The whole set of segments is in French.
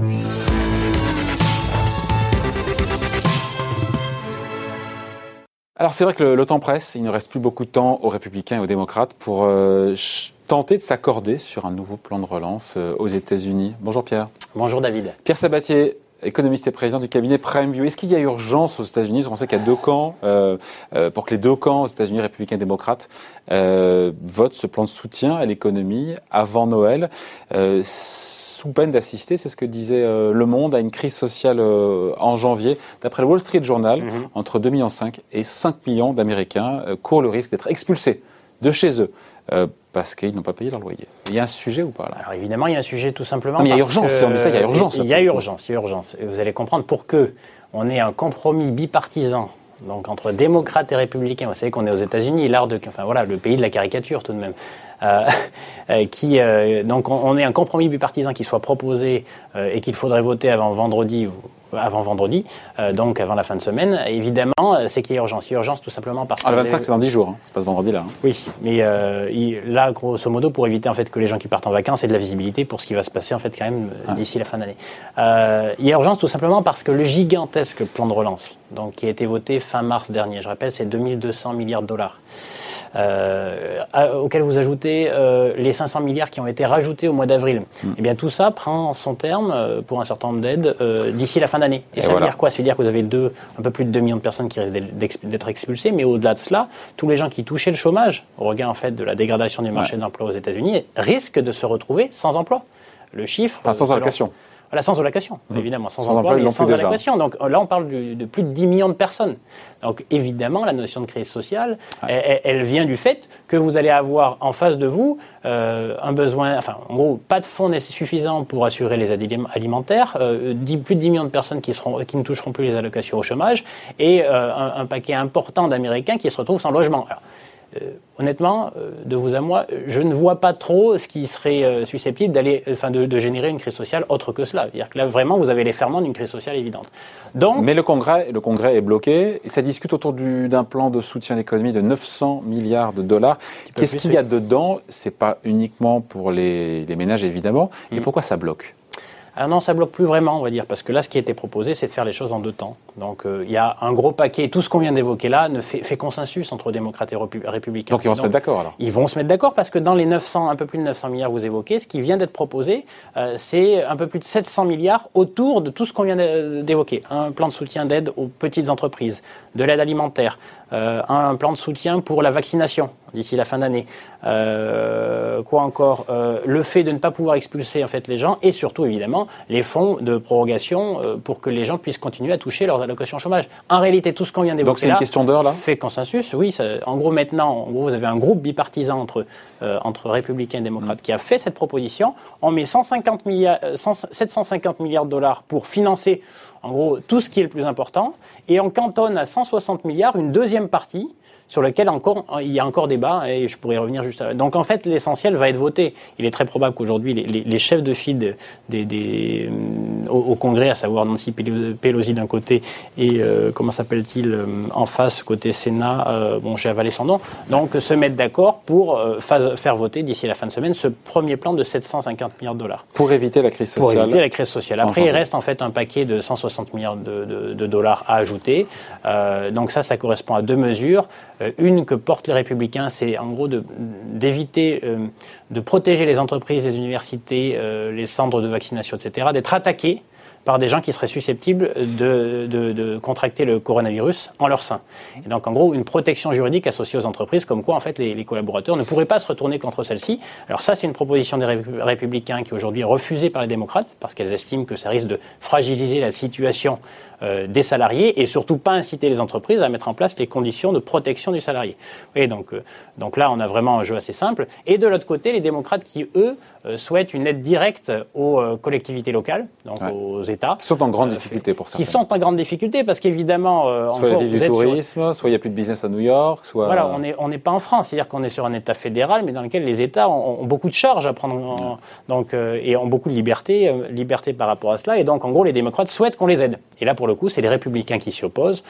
Alors c'est vrai que le, temps presse, il ne reste plus beaucoup de temps aux républicains et aux démocrates pour euh, tenter de s'accorder sur un nouveau plan de relance euh, aux États-Unis. Bonjour Pierre. Bonjour David. Pierre Sabatier, économiste et président du cabinet PrimeView. Est-ce qu'il y a urgence aux États-Unis? On sait qu'il y a deux camps, euh, pour que les deux camps aux États-Unis, républicains et démocrates, votent ce plan de soutien à l'économie avant Noël sous peine d'assister, c'est ce que disait euh, Le Monde, à une crise sociale euh, en janvier. D'après le Wall Street Journal, mhm. entre 2,5 millions et 5 millions d'Américains euh, courent le risque d'être expulsés de chez eux parce qu'ils n'ont pas payé leur loyer. Il y a un sujet ou pas là? Alors évidemment, il y a un sujet tout simplement. mais il y a urgence, on dit ça, il y a urgence. Il y a urgence, il y a urgence. vous allez comprendre pour que on ait un compromis bipartisan donc entre démocrates et républicains. Vous savez qu'on est aux États-Unis, l'art de, enfin voilà, le pays de la caricature tout de même. Euh, euh, qui euh, donc on, est un compromis bipartisan qui soit proposé et qu'il faudrait voter avant vendredi avant vendredi, donc avant la fin de semaine. Évidemment, c'est qu'il y a urgence. Il y a urgence tout simplement parce que. Ah, le 25, c'est dans 10 jours, hein. c'est pas ce vendredi là. Hein. Oui, mais là, grosso modo, pour éviter en fait que les gens qui partent en vacances aient de la visibilité pour ce qui va se passer en fait quand même d'ici la fin d'année. il y a urgence tout simplement parce que le gigantesque plan de relance, donc qui a été voté fin mars dernier, je rappelle, c'est 2200 milliards de dollars. Euh, auquel vous ajoutez euh, les 500 milliards qui ont été rajoutés au mois d'avril. Mm. Eh bien, tout ça prend son terme euh, pour un certain nombre d'aides d'ici la fin d'année. Et, ça veut dire quoi? Ça veut dire que vous avez deux, un peu plus de 2 millions de personnes qui risquent d'être expulsées, mais au-delà de cela, tous les gens qui touchaient le chômage, au regard en fait de la dégradation du marché d'emploi aux États-Unis, risquent de se retrouver sans emploi. Le chiffre. Enfin, sans allocation. Voilà, sans allocation, mmh. évidemment, sans, emploi, mais sans allocation. Donc là, on parle de, plus de 10 millions de personnes. Donc évidemment, la notion de crise sociale, elle, vient du fait que vous allez avoir en face de vous euh, un besoin, enfin, en gros, pas de fonds suffisants pour assurer les aides alimentaires, euh, plus de 10 millions de personnes qui, seront, qui ne toucheront plus les allocations au chômage, et euh, un, un, paquet important d'Américains qui se retrouvent sans logement. Alors, euh, honnêtement, euh, de vous à moi, je ne vois pas trop ce qui serait euh, susceptible d'aller, enfin, de, générer une crise sociale autre que cela. C'est-à-dire que là, vraiment, vous avez les ferments d'une crise sociale évidente. Donc, Mais le Congrès, le Congrès est bloqué et ça discute autour d'un plan de soutien à l'économie de 900 milliards de dollars. Qu'est-ce qu'il y a dedans? C'est pas uniquement pour les, ménages évidemment. Et mm. pourquoi ça bloque? Ah non, ça bloque plus vraiment, on va dire, parce que là, ce qui été proposé, c'est de faire les choses en deux temps. Donc, euh, il y a un gros paquet. Tout ce qu'on vient d'évoquer là ne fait, consensus entre démocrates et républicains. Donc, ils vont se mettre d'accord alors Ils vont se mettre d'accord parce que dans les 900, un peu plus de 900 milliards que vous évoquez, ce qui vient d'être proposé, euh, c'est un peu plus de 700 milliards autour de tout ce qu'on vient d'évoquer. Un plan de soutien d'aide aux petites entreprises, de l'aide alimentaire, euh, un plan de soutien pour la vaccination d'ici la fin d'année. Euh, quoi encore euh, Le fait de ne pas pouvoir expulser en fait les gens et surtout évidemment les fonds de prorogation pour que les gens puissent continuer à toucher leurs allocations chômage. En réalité, tout ce qu'on vient d'évoquer Donc c'est une question d'heure là? Fait consensus, oui. en gros maintenant, en gros, vous avez un groupe bipartisan entre entre républicains et démocrates mm. qui a fait cette proposition. On met 150 milliards, 750 milliards de dollars pour financer en gros tout ce qui est le plus important et on cantonne à 160 milliards une deuxième partie sur lequel encore, il y a encore débat et je pourrais y revenir juste après. Donc en fait, l'essentiel va être voté. Il est très probable qu'aujourd'hui, les, chefs de file des, des, euh, au, Congrès, à savoir Nancy Pelosi d'un côté et euh, comment s'appelle-t-il euh, en face, côté Sénat, bon, j'ai avalé son nom, donc se mettre d'accord pour faire voter d'ici la fin de semaine ce premier plan de 750 milliards de dollars. Pour éviter la crise sociale. Pour éviter la crise sociale. Après, il reste en fait un paquet de 160 milliards de, de dollars à ajouter. donc ça, ça correspond à deux mesures. Euh, une que portent les républicains, c'est en gros d'éviter de, euh, de, protéger les entreprises, les universités, euh, les centres de vaccination, etc., d'être attaqués par des gens qui seraient susceptibles de, de, de, contracter le coronavirus en leur sein. Et donc, en gros, une protection juridique associée aux entreprises, comme quoi, en fait, les, les collaborateurs ne pourraient pas se retourner contre celle-ci. Alors ça, c'est une proposition des républicains qui aujourd'hui est refusée par les démocrates, parce qu'elles estiment que ça risque de fragiliser la situation euh, des salariés et surtout pas inciter les entreprises à mettre en place les conditions de protection du salarié. Et donc, euh, donc là, on a vraiment un jeu assez simple. Et de l'autre côté, les démocrates qui, eux, euh, souhaitent une aide directe aux collectivités locales, donc aux États. Qui sont en grande difficulté pour ça. Qui sont en grande difficulté parce qu'évidemment... soit il y a du tourisme, soit il n'y a plus de business à New York, soit... Voilà, on n'est on pas en France, c'est-à-dire qu'on est sur un État fédéral, mais dans lequel les États ont, beaucoup de charges à prendre, donc, et ont beaucoup de liberté, liberté par rapport à cela. Et donc, en gros, les démocrates souhaitent qu'on les aide. Et là, pour le coup, c'est les républicains qui s'y opposent,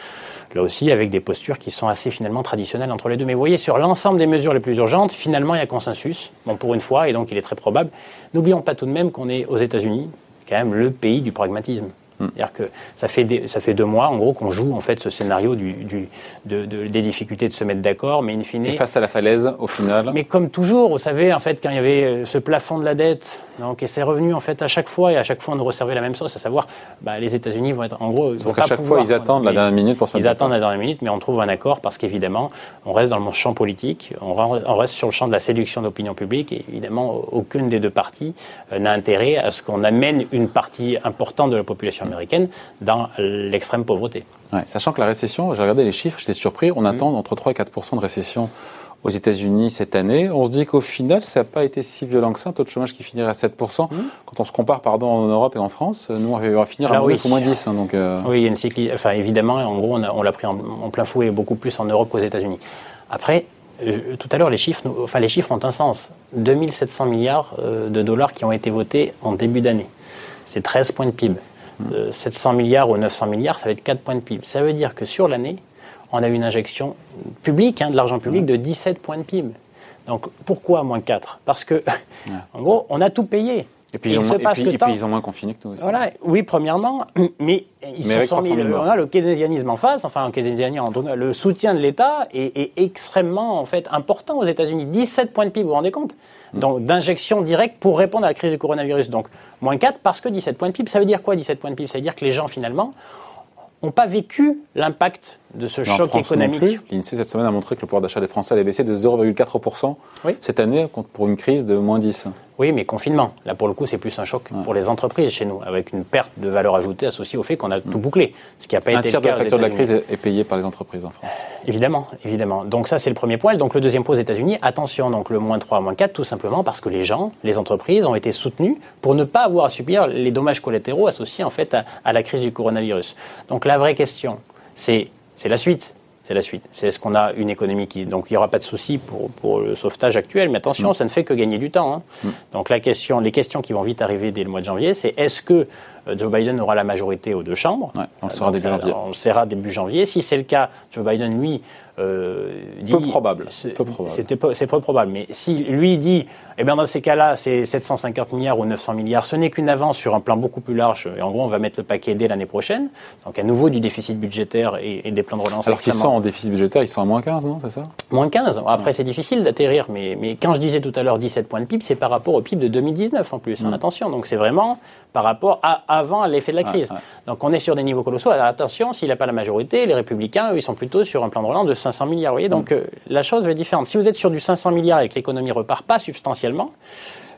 là aussi avec des postures qui sont assez finalement traditionnelles entre les deux. Mais vous voyez, sur l'ensemble des mesures les plus urgentes, finalement, il y a consensus, bon, pour une fois, et donc il est très probable. N'oublions pas tout de même qu'on est aux États-Unis, quand même le pays du pragmatisme. Hmm. C'est-à-dire que ça fait, ça fait deux mois, en gros, qu'on joue en fait ce scénario du, du, de, des difficultés de se mettre d'accord, mais in fine. Et face à la falaise, au final. Mais comme toujours, vous savez, en fait, quand il y avait euh, ce plafond de la dette, donc, et c'est revenu en fait à chaque fois, et à chaque fois on nous resservait la même chose, à savoir, bah, les États-Unis vont être, en gros, ils donc à chaque fois ils attendent la dernière minute pour se mettre Ils attendent la dernière minute, mais on trouve un accord parce qu'évidemment, on reste dans le champ politique, on reste sur le champ de la séduction de l'opinion publique, et évidemment, aucune des deux parties euh, n'a intérêt à ce qu'on amène une partie importante de la population américaine dans l'extrême pauvreté. sachant que la récession, j'ai regardé les chiffres, j'étais surpris, on mm. attend entre 3 et 4% de récession aux États-Unis cette année. On se dit qu'au final, ça n'a pas été si violent que ça, un taux de chômage qui finirait à 7 mm. Quand on se compare pardon, en Europe et en France, nous, on va finir à oui. moins 10. Hein, donc, euh. Oui, il y a une cycle... enfin, évidemment, en gros, on, l'a pris en, plein fouet beaucoup plus en Europe qu'aux États-Unis. Après, euh, tout à l'heure, les chiffres, enfin, les chiffres ont un sens. 2700 milliards euh, de dollars qui ont été votés en début d'année. C'est 13 points de PIB. 700 milliards ou 900 milliards, ça va être 4 points de PIB. Ça veut dire que sur l'année, on a une injection publique, hein, de l'argent public, de 17 points de PIB. Donc pourquoi moins 4 Parce que, en gros, on a tout payé. Et puis, ils ont, et puis, ils ont moins confiné que nous aussi. Voilà, oui, premièrement, mais ils se sont mis, le, on a le keynésianisme en face, enfin, le le soutien de l'État est, extrêmement, en fait, important aux États-Unis. 17 points de PIB, vous vous rendez compte? Mm. Donc, d'injection directe pour répondre à la crise du coronavirus. Donc, moins 4 parce que 17 points de PIB. Ça veut dire quoi, 17 points de PIB? Ça veut dire que les gens, finalement, n'ont pas vécu l'impact de ce choc économique. L'INSEE cette semaine a montré que le pouvoir d'achat des Français allait baisser de 0,4% cette année pour une crise de moins 10. Oui, mais confinement. Là, pour le coup, c'est plus un choc pour les entreprises chez nous, avec une perte de valeur ajoutée associée au fait qu'on a tout mm. bouclé. Ce qui a pas un été tiers de la facture de la crise est payé par les entreprises en France. Évidemment, évidemment. Donc ça, c'est le premier point. Donc le deuxième point aux États-Unis, attention, donc le moins 3, moins 4, tout simplement parce que les gens, les entreprises ont été soutenus pour ne pas avoir à subir les dommages collatéraux associés en fait à, à la crise du coronavirus. Donc la vraie question, c'est la suite c'est la suite. C'est est-ce qu'on a une économie qui. Donc il n'y aura pas de souci pour, pour, le sauvetage actuel, mais attention, mm. ça ne fait que gagner du temps. Hein. Mm. Donc la question, les questions qui vont vite arriver dès le mois de janvier, c'est est-ce que Joe Biden aura la majorité aux deux chambres On le saura début janvier. On le saura début janvier. Si c'est le cas, Joe Biden, lui, euh, peu probable. C'est peu, probable. Mais si lui dit, eh bien dans ces cas-là, c'est 750 milliards ou 900 milliards, ce n'est qu'une avance sur un plan beaucoup plus large. Et en gros, on va mettre le paquet dès l'année prochaine. Donc à nouveau du déficit budgétaire et, des plans de relance. Alors qu'ils sont en déficit budgétaire, ils sont à moins 15, non C'est ça? Moins 15. Après, c'est difficile d'atterrir. Mais, mais quand je disais tout à l'heure 17 points de PIB, c'est par rapport au PIB de 2019 en plus. Hein, mm. attention. Donc c'est vraiment par rapport à avant l'effet de la crise. Donc on est sur des niveaux colossaux. Alors, attention, s'il n'a pas la majorité, les Républicains, eux, ils sont plutôt sur un plan de relance de 500 milliards. Vous voyez, donc donc la chose va être différente. Si vous êtes sur du 500 milliards et que l'économie repart pas substantiellement,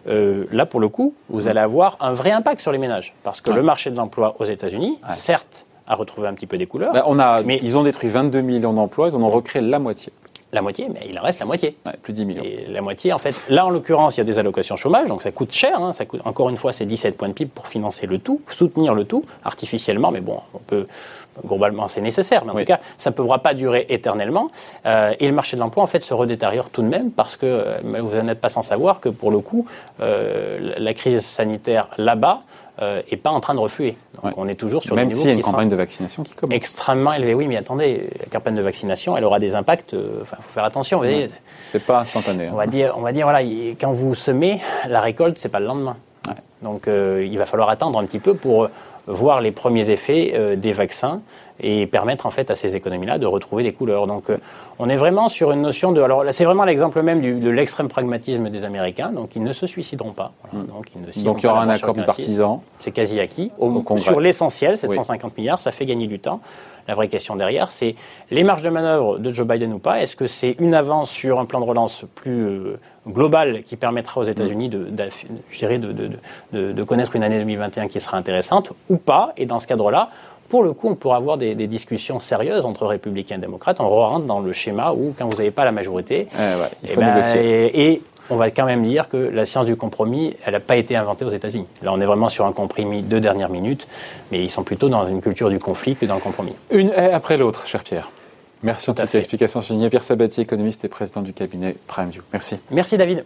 euh, là, pour le coup, vous allez avoir un vrai impact sur les ménages. Parce que le marché de l'emploi aux États-Unis, certes, a retrouvé un petit peu des couleurs. On a, mais ils ont détruit 22 millions d'emplois, ils en ont recréé la moitié la moitié, mais il en reste la moitié. plus de 10 millions. Et la moitié, en fait, là en l'occurrence, il y a des allocations chômage, donc ça coûte cher. Hein, ça coûte, encore une fois, c'est 17 points de PIB pour financer le tout, soutenir le tout artificiellement, mais bon, on peut, globalement, c'est nécessaire, mais en tout cas, ça ne pourra pas durer éternellement. Euh, et le marché de l'emploi, en fait, se redétériore tout de même, parce que euh, vous n'êtes pas sans savoir que pour le coup, euh, la crise sanitaire là-bas, euh, et pas en train de refluer. Donc on est toujours sur Même des s'il y a une campagne de vaccination qui commence. Extrêmement élevée. Oui, mais attendez, la campagne de vaccination, elle aura des impacts. Euh, enfin, faut faire attention. C'est pas instantané. On va dire, on va dire, voilà, quand vous semez, la récolte, c'est pas le lendemain. Donc euh, il va falloir attendre un petit peu pour voir les premiers effets des vaccins et permettre en fait à ces économies-là de retrouver des couleurs. Donc euh, on est vraiment sur une notion de... Alors là, c'est vraiment l'exemple même du, de l'extrême pragmatisme des Américains, donc ils ne se suicideront pas. Hmm. donc, il y aura un accord bipartisan C'est quasi acquis. Au, sur l'essentiel, 750 milliards, ça fait gagner du temps. La vraie question derrière, c'est les marges de manœuvre de Joe Biden ou pas. Est-ce que c'est une avance sur un plan de relance plus euh, global qui permettra aux États-Unis de, de, de, de, connaître une année 2021 qui sera intéressante ou pas Et dans ce cadre-là, pour le coup, on pourra avoir des, discussions sérieuses entre républicains et démocrates. On rentre dans le schéma où, quand vous n'avez pas la majorité, il eh faut négocier. Ben, et, on va quand même dire que la science du compromis, elle n'a pas été inventée aux États-Unis. Là, on est vraiment sur un compromis de dernière minute, mais ils sont plutôt dans une culture du conflit que dans le compromis. Une haie après l'autre, cher Pierre. Merci en toute l'explication. Pierre Sabatier, économiste et président du cabinet PrimeView. Merci. Merci David.